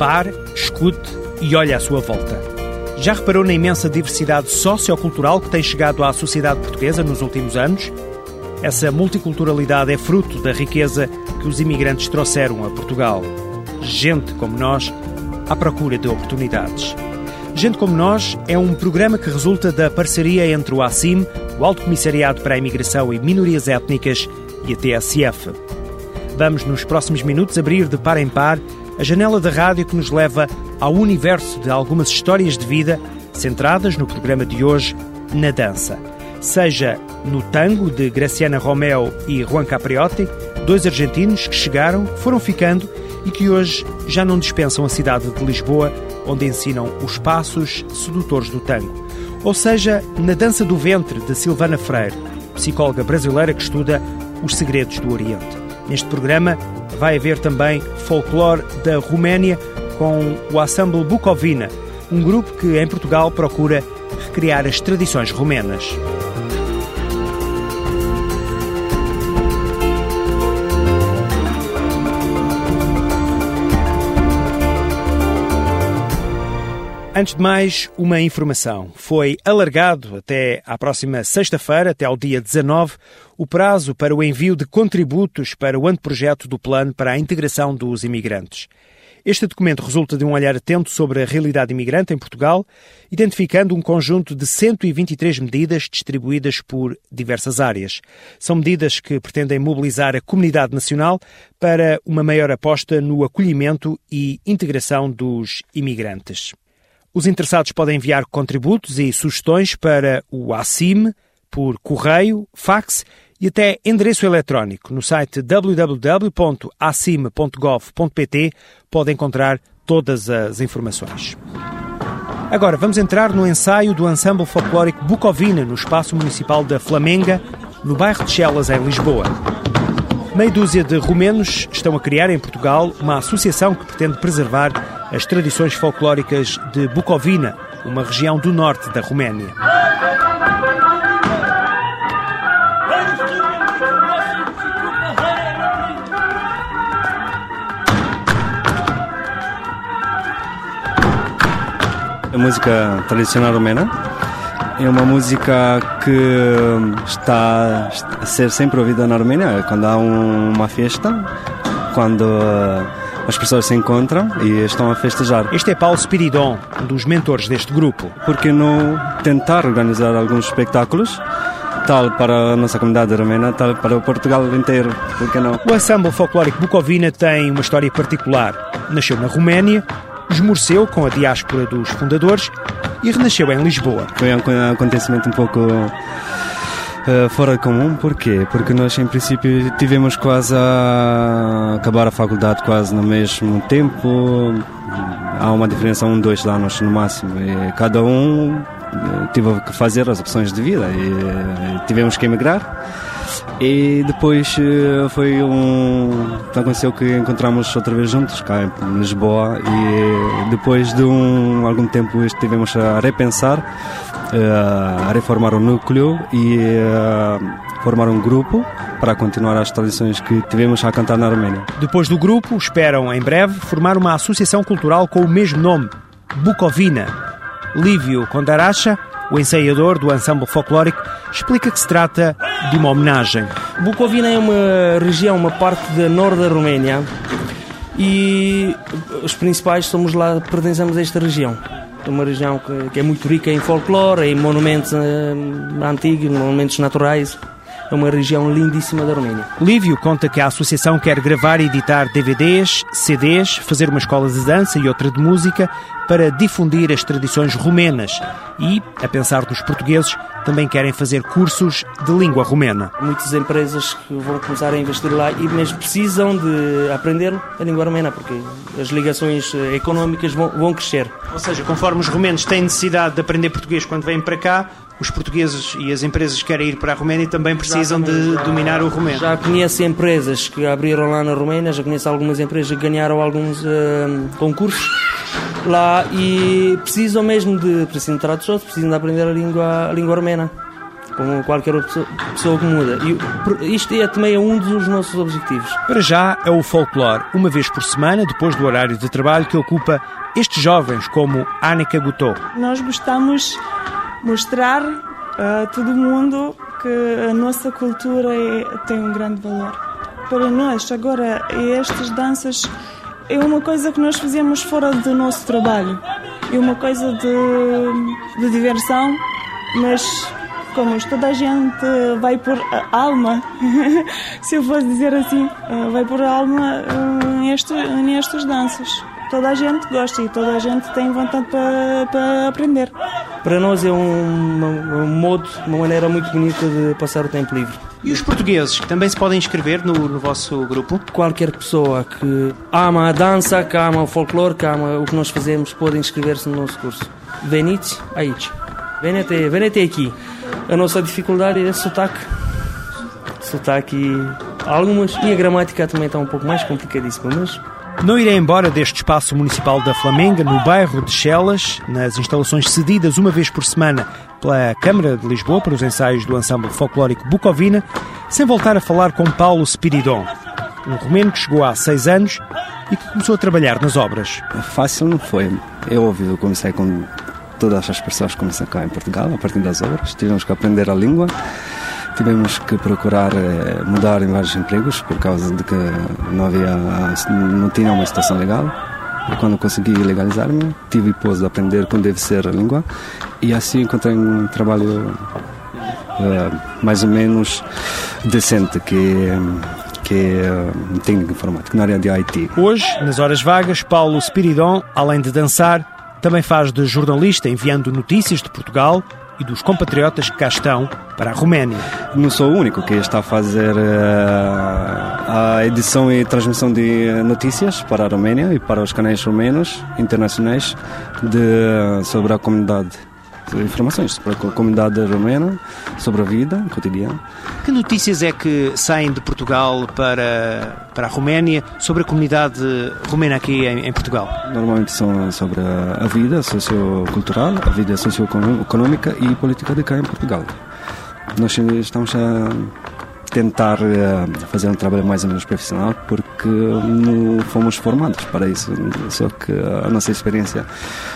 Pare, escute e olhe à sua volta. Já reparou na imensa diversidade sociocultural que tem chegado à sociedade portuguesa nos últimos anos? Essa multiculturalidade é fruto da riqueza que os imigrantes trouxeram a Portugal. Gente como nós, à procura de oportunidades. Gente como Nós é um programa que resulta da parceria entre o ACIM, o Alto Comissariado para a Imigração e Minorias Étnicas, e a TSF. Vamos, nos próximos minutos, abrir de par em par a janela da rádio que nos leva ao universo de algumas histórias de vida centradas no programa de hoje, na dança. Seja no tango de Graciana Romeo e Juan Capriotti, dois argentinos que chegaram, foram ficando e que hoje já não dispensam a cidade de Lisboa, onde ensinam os passos sedutores do tango. Ou seja, na dança do ventre de Silvana Freire, psicóloga brasileira que estuda os segredos do Oriente. Neste programa vai haver também folclore da Roménia com o Ensemble Bucovina, um grupo que em Portugal procura recriar as tradições romenas. Antes de mais, uma informação. Foi alargado até à próxima sexta-feira, até ao dia 19, o prazo para o envio de contributos para o anteprojeto do Plano para a Integração dos Imigrantes. Este documento resulta de um olhar atento sobre a realidade imigrante em Portugal, identificando um conjunto de 123 medidas distribuídas por diversas áreas. São medidas que pretendem mobilizar a comunidade nacional para uma maior aposta no acolhimento e integração dos imigrantes. Os interessados podem enviar contributos e sugestões para o ACIM por correio, fax e até endereço eletrónico. No site www.acim.gov.pt pode encontrar todas as informações. Agora vamos entrar no ensaio do Ensemble Folclórico Bucovina no Espaço Municipal da Flamenga, no bairro de Chelas, em Lisboa. Meia dúzia de romenos estão a criar em Portugal uma associação que pretende preservar as tradições folclóricas de Bucovina, uma região do norte da Roménia. A música tradicional romena é uma música que está a ser sempre ouvida na Arménia quando há um, uma festa, quando as pessoas se encontram e estão a festejar. Este é Paulo Spiridon, um dos mentores deste grupo. Por que não tentar organizar alguns espetáculos? Tal para a nossa comunidade romena, tal para o Portugal inteiro, por que não? O Ensemble Folclórico Bucovina tem uma história particular. Nasceu na Roménia, esmoreceu com a diáspora dos fundadores e renasceu em Lisboa. Foi um acontecimento um pouco uh, fora de comum, porquê? Porque nós, em princípio, tivemos quase a acabar a faculdade quase no mesmo tempo. Há uma diferença, um, dois anos no máximo. E cada um teve que fazer as opções de vida e tivemos que emigrar. E depois foi um. Aconteceu que encontramos outra vez juntos cá em Lisboa e depois de um, algum tempo estivemos a repensar, a reformar o núcleo e a formar um grupo para continuar as tradições que tivemos a cantar na Arménia. Depois do grupo, esperam em breve formar uma associação cultural com o mesmo nome, Bucovina. Lívio Condaracha o ensaiador do ensemble folclórico, explica que se trata de uma homenagem. Bucovina é uma região, uma parte da norte da Roménia e os principais somos lá, pertencemos a esta região. Uma região que, que é muito rica em folclore, em monumentos uh, antigos, monumentos naturais é uma região lindíssima da Roménia. Lívio conta que a associação quer gravar e editar DVDs, CDs, fazer uma escola de dança e outra de música para difundir as tradições romenas e, a pensar nos portugueses, também querem fazer cursos de língua romena. Muitas empresas que vão começar a investir lá e mesmo precisam de aprender a língua romena porque as ligações eh, económicas vão, vão crescer. Ou seja, conforme os romenos têm necessidade de aprender português quando vêm para cá, os portugueses e as empresas que querem ir para a Roménia também precisam de dominar o romeno. Já conheço empresas que abriram lá na Roménia, já conheço algumas empresas que ganharam alguns uh, concursos lá e precisam mesmo de, precisam de tradutores, precisam de aprender a língua, a língua romena como qualquer outra pessoa que muda. E isto é também um dos nossos objetivos. Para já é o folclore, uma vez por semana, depois do horário de trabalho, que ocupa estes jovens como Annika Gutou. Nós gostamos mostrar a todo mundo que a nossa cultura é, tem um grande valor. Para nós, agora, estas danças é uma coisa que nós fazemos fora do nosso trabalho. É uma coisa de, de diversão, mas como toda a gente vai por alma, se eu fosse dizer assim, vai por alma nestas nestas danças. Toda a gente gosta e toda a gente tem vontade para, para aprender. Para nós é um, um modo, uma maneira muito bonita de passar o tempo livre. E os portugueses, que também se podem inscrever no, no vosso grupo? Qualquer pessoa que ama a dança, que ama o folclore, que ama o que nós fazemos, pode inscrever-se no nosso curso. Venite aici. Venete, venete aqui. A nossa dificuldade é sotaque. Sotaque algumas. E a gramática também está um pouco mais complicadíssima, mas não irei embora deste espaço municipal da Flamenga, no bairro de Chelas, nas instalações cedidas uma vez por semana pela Câmara de Lisboa para os ensaios do ensemble folclórico Bucovina, sem voltar a falar com Paulo Spiridon, um romeno que chegou há seis anos e que começou a trabalhar nas obras. Fácil não foi. Eu ouvi, eu comecei com todas as pessoas que começam cá em Portugal, a partir das obras. Tivemos que aprender a língua tivemos que procurar eh, mudar em vários empregos por causa de que não havia não tinha uma situação legal e quando consegui legalizar-me tive pós de aprender como deve ser a língua e assim encontrei um trabalho uh, mais ou menos decente que que é técnico informático na área de IT. Hoje, nas horas vagas, Paulo Spiridon, além de dançar, também faz de jornalista enviando notícias de Portugal e dos compatriotas que cá estão para a Roménia. Não sou o único que está a fazer uh, a edição e transmissão de notícias para a Roménia e para os canais romenos internacionais de, sobre a comunidade informações sobre a comunidade romena, sobre a vida cotidiana. Que notícias é que saem de Portugal para, para a Roménia sobre a comunidade romena aqui em, em Portugal? Normalmente são sobre a vida sociocultural, a vida socioeconómica e política de cá em Portugal. Nós estamos a tentar eh, fazer um trabalho mais ou menos profissional porque não fomos formados para isso. Só que a nossa experiência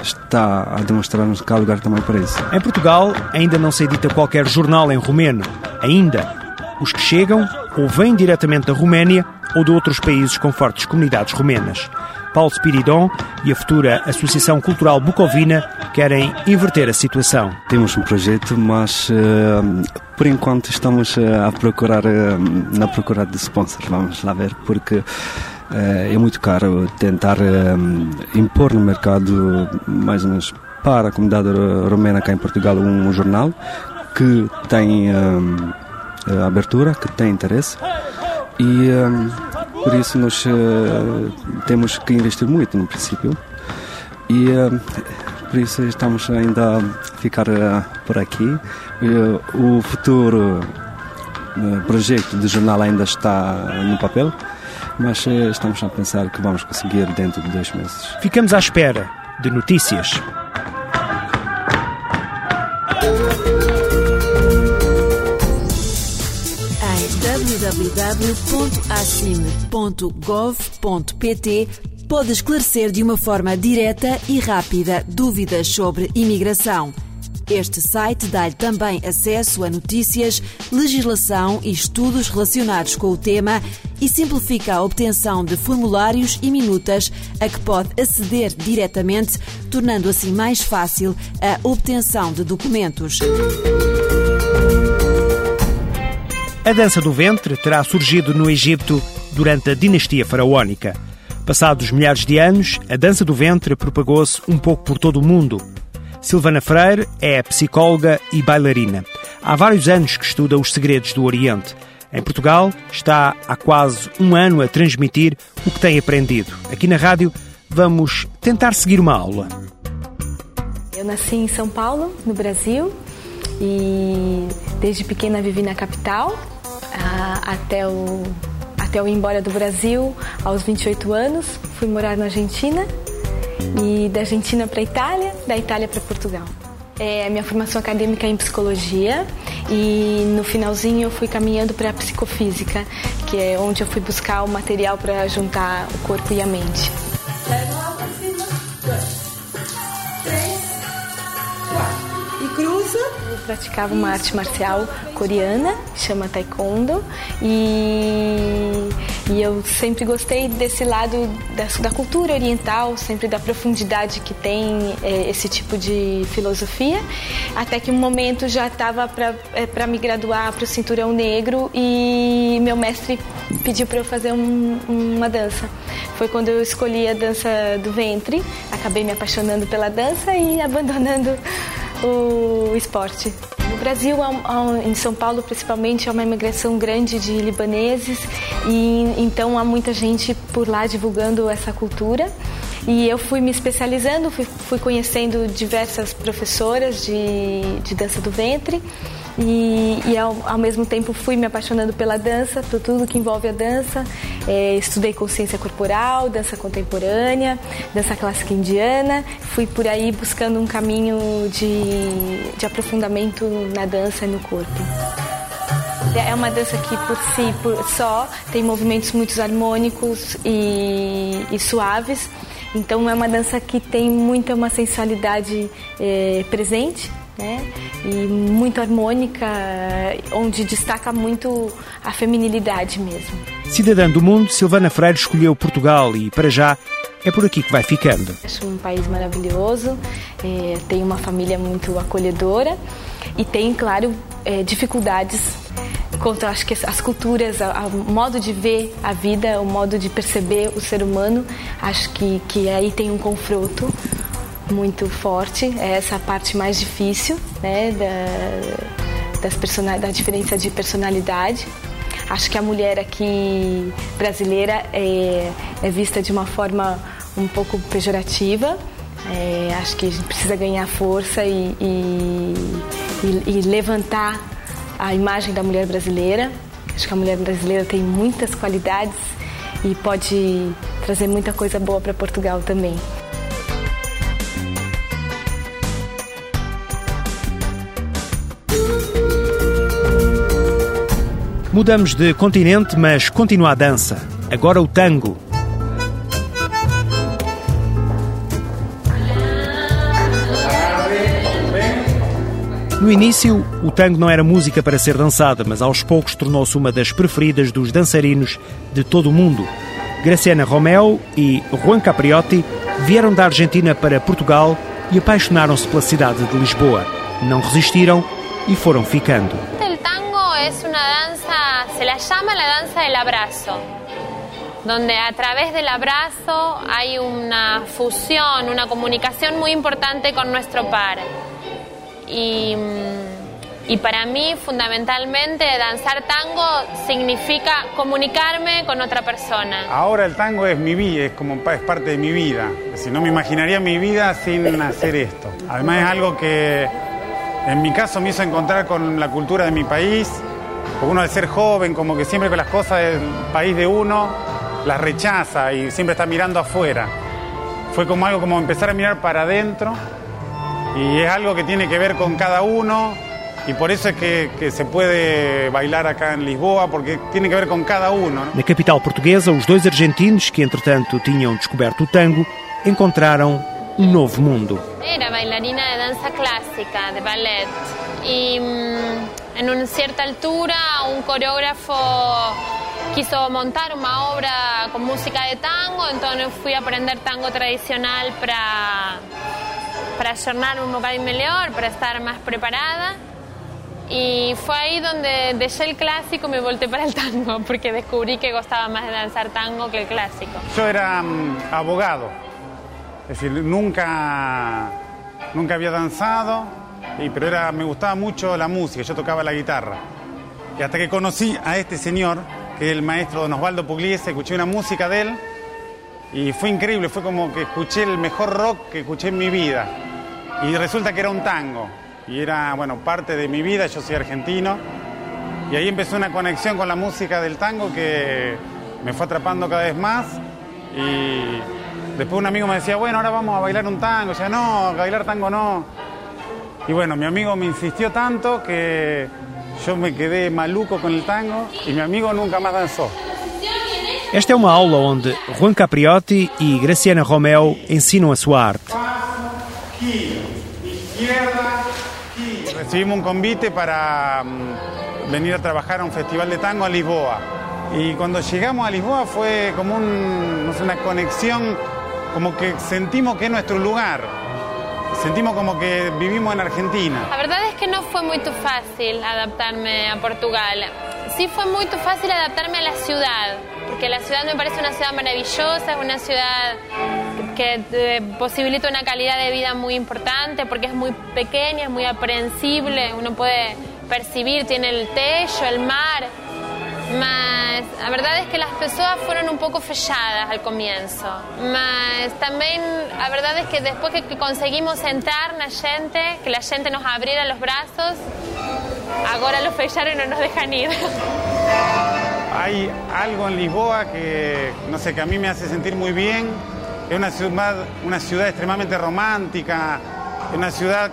está a demonstrar-nos que há lugar também para isso. Em Portugal ainda não se edita qualquer jornal em romeno. Ainda. Os que chegam ou vêm diretamente da Roménia ou de outros países com fortes comunidades romenas. Paulo Spiridon e a futura Associação Cultural Bucovina querem inverter a situação. Temos um projeto, mas uh, por enquanto estamos uh, a procurar, uh, na procura de sponsors, vamos lá ver, porque é muito caro tentar impor no mercado, mais ou menos para a comunidade romena cá em Portugal, um jornal que tem abertura, que tem interesse e por isso nós uh, temos que investir muito no princípio e por isso estamos ainda a ficar por aqui. o futuro projeto de jornal ainda está no papel, mas estamos a pensar que vamos conseguir dentro de dois meses. Ficamos à espera de notícias. www.acime.gov.pt pode esclarecer de uma forma direta e rápida dúvidas sobre imigração. Este site dá-lhe também acesso a notícias, legislação e estudos relacionados com o tema e simplifica a obtenção de formulários e minutas a que pode aceder diretamente, tornando assim mais fácil a obtenção de documentos. A dança do ventre terá surgido no Egito durante a dinastia faraónica. Passados milhares de anos, a dança do ventre propagou-se um pouco por todo o mundo. Silvana Freire é psicóloga e bailarina. Há vários anos que estuda os segredos do Oriente. Em Portugal, está há quase um ano a transmitir o que tem aprendido. Aqui na rádio, vamos tentar seguir uma aula. Eu nasci em São Paulo, no Brasil, e desde pequena vivi na capital até o até eu ir embora do Brasil aos 28 anos, fui morar na Argentina e da Argentina para a Itália, da Itália para Portugal. É, minha formação acadêmica é em psicologia e no finalzinho eu fui caminhando para a psicofísica, que é onde eu fui buscar o material para juntar o corpo e a mente. E cruza. Praticava uma arte marcial coreana, chama Taekwondo, e, e eu sempre gostei desse lado da, da cultura oriental, sempre da profundidade que tem é, esse tipo de filosofia, até que um momento já estava para é, me graduar para o cinturão negro e meu mestre pediu para eu fazer um, uma dança. Foi quando eu escolhi a dança do ventre, acabei me apaixonando pela dança e abandonando o esporte. No Brasil, em São Paulo principalmente, há uma imigração grande de libaneses e então há muita gente por lá divulgando essa cultura. E eu fui me especializando, fui, conhecendo diversas professoras de, de dança do ventre e, e ao, ao, mesmo tempo fui me apaixonando pela dança, por tudo que envolve a dança. É, estudei consciência corporal, dança contemporânea, dança clássica indiana. Fui por aí buscando um caminho de, de aprofundamento na dança e no corpo. É uma dança que por si por só tem movimentos muito harmônicos e, e suaves. Então é uma dança que tem muita uma sensualidade é, presente né? E muito harmônica, onde destaca muito a feminilidade mesmo. Cidadã do mundo, Silvana Freire escolheu Portugal e, para já, é por aqui que vai ficando. Acho um país maravilhoso, é, tem uma família muito acolhedora e tem, claro, é, dificuldades quanto acho que as culturas, o modo de ver a vida, o modo de perceber o ser humano, acho que, que aí tem um confronto muito forte, é essa parte mais difícil né, da, das person... da diferença de personalidade. Acho que a mulher aqui brasileira é, é vista de uma forma um pouco pejorativa. É, acho que a gente precisa ganhar força e, e, e, e levantar a imagem da mulher brasileira. Acho que a mulher brasileira tem muitas qualidades e pode trazer muita coisa boa para Portugal também. Mudamos de continente, mas continua a dança. Agora o tango. No início, o tango não era música para ser dançada, mas aos poucos tornou-se uma das preferidas dos dançarinos de todo o mundo. Graciana Romeo e Juan Capriotti vieram da Argentina para Portugal e apaixonaram-se pela cidade de Lisboa. Não resistiram e foram ficando. Se la llama la danza del abrazo, donde a través del abrazo hay una fusión, una comunicación muy importante con nuestro par. Y, y para mí, fundamentalmente, danzar tango significa comunicarme con otra persona. Ahora el tango es mi vida, es como es parte de mi vida. Si no me imaginaría mi vida sin hacer esto. Además es algo que en mi caso me hizo encontrar con la cultura de mi país, uno al ser joven, como que siempre con las cosas del país de uno, las rechaza y siempre está mirando afuera. Fue como algo como empezar a mirar para adentro y es algo que tiene que ver con cada uno y por eso es que, que, se puede bailar acá en Lisboa, porque tiene que ver con cada uno. Na capital portuguesa, os dois argentinos, que entretanto tinham descoberto o tango, encontraram um novo mundo. Era bailarina de dança clássica, de ballet. E en una cierta altura un coreógrafo quiso montar una obra con música de tango, entonces fui a aprender tango tradicional para, para un un lugar mejor, para estar más preparada. Y fue ahí donde dejé el clásico y me volteé para el tango, porque descubrí que gustaba más de danzar tango que el clásico. Yo era mm, abogado, es decir, nunca, nunca había danzado, y, pero era, me gustaba mucho la música, yo tocaba la guitarra. Y hasta que conocí a este señor, que es el maestro Don Osvaldo Pugliese, escuché una música de él, y fue increíble, fue como que escuché el mejor rock que escuché en mi vida. Y resulta que era un tango y era, bueno, parte de mi vida, yo soy argentino, y ahí empezó una conexión con la música del tango que me fue atrapando cada vez más, y después un amigo me decía, bueno, ahora vamos a bailar un tango, sea, no, bailar tango no. Y bueno, mi amigo me insistió tanto que yo me quedé maluco con el tango y mi amigo nunca más danzó. Esta é uma aula onde Juan Capriotti e Graciana Romeo ensinam a sua arte. Recibimos un convite para mm, venir a trabajar a un festival de tango a Lisboa. Y cuando llegamos a Lisboa fue como un, no sé, una conexión, como que sentimos que es nuestro lugar. Sentimos como que vivimos en Argentina. La verdad es que no fue muy fácil adaptarme a Portugal. Sí fue muy fácil adaptarme a la ciudad, porque la ciudad me parece una ciudad maravillosa, es una ciudad que eh, posibilita una calidad de vida muy importante, porque es muy pequeña, es muy aprehensible, uno puede percibir, tiene el techo, el mar. Mas a verdade é que as pessoas foram um pouco fechadas ao começo. Mas também a verdade é que depois que conseguimos entrar na gente, que a gente nos abriera os braços, agora los fecharam e não nos deixam ir. Hay algo en Lisboa que, no sé, que a mí me hace sentir muy bien. Es una ciudad, una ciudad extremadamente romántica, una ciudad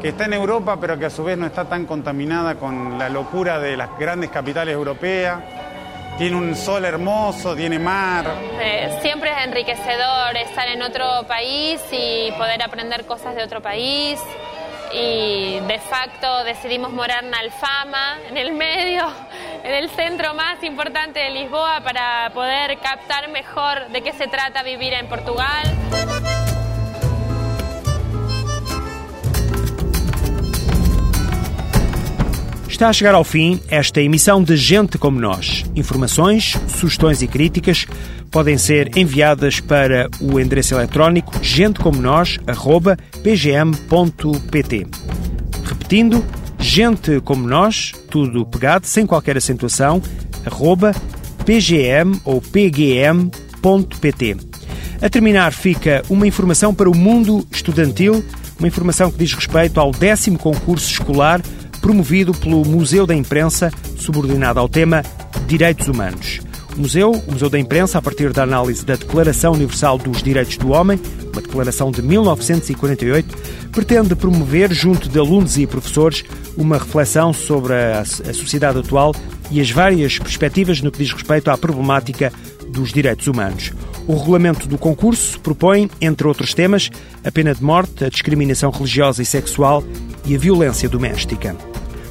que está en Europa, pero que a su vez no está tan contaminada con la locura de las grandes capitales europeas. Tiene un sol hermoso, tiene mar. Eh, siempre es enriquecedor estar en otro país y poder aprender cosas de otro país. Y de facto decidimos morar en Alfama, en el medio, en el centro más importante de Lisboa, para poder captar mejor de qué se trata vivir en Portugal. Está a chegar ao fim esta emissão de Gente Como Nós. Informações, sugestões e críticas podem ser enviadas para o endereço eletrónico gentecomonós.pgm.pt. Repetindo, gente como nós, tudo pegado, sem qualquer acentuação, arroba pgm ou pgm.pt. A terminar fica uma informação para o mundo estudantil, uma informação que diz respeito ao décimo concurso escolar promovido pelo Museu da Imprensa, subordinado ao tema Direitos Humanos. O Museu, o Museu da Imprensa, a partir da análise da Declaração Universal dos Direitos do Homem, uma declaração de 1948, pretende promover, junto de alunos e professores, uma reflexão sobre a, sociedade atual e as várias perspectivas no que diz respeito à problemática dos direitos humanos. O regulamento do concurso propõe, entre outros temas, a pena de morte, a discriminação religiosa e sexual e a violência doméstica.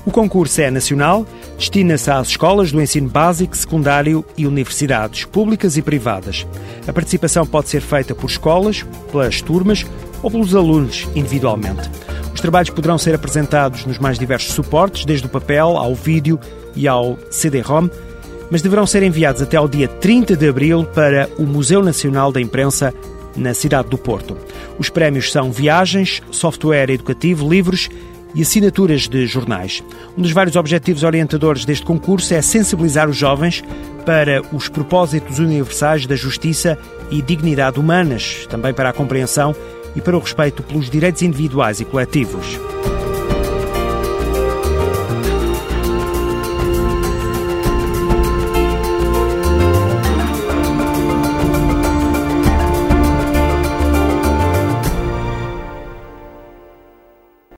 O concurso é nacional, destina-se às escolas do ensino básico, secundário e universidades, públicas e privadas. A participação pode ser feita por escolas, pelas turmas ou pelos alunos individualmente. Os trabalhos poderão ser apresentados nos mais diversos suportes, desde o papel ao vídeo e ao CD-ROM, mas deverão ser enviados até ao dia 30 de abril para o Museu Nacional da Imprensa na cidade do Porto. Os prémios são viagens, software educativo, livros e assinaturas de jornais. Um dos vários objetivos orientadores deste concurso é sensibilizar os jovens para os propósitos universais da justiça e dignidade humanas, também para a compreensão e para o respeito pelos direitos individuais e coletivos.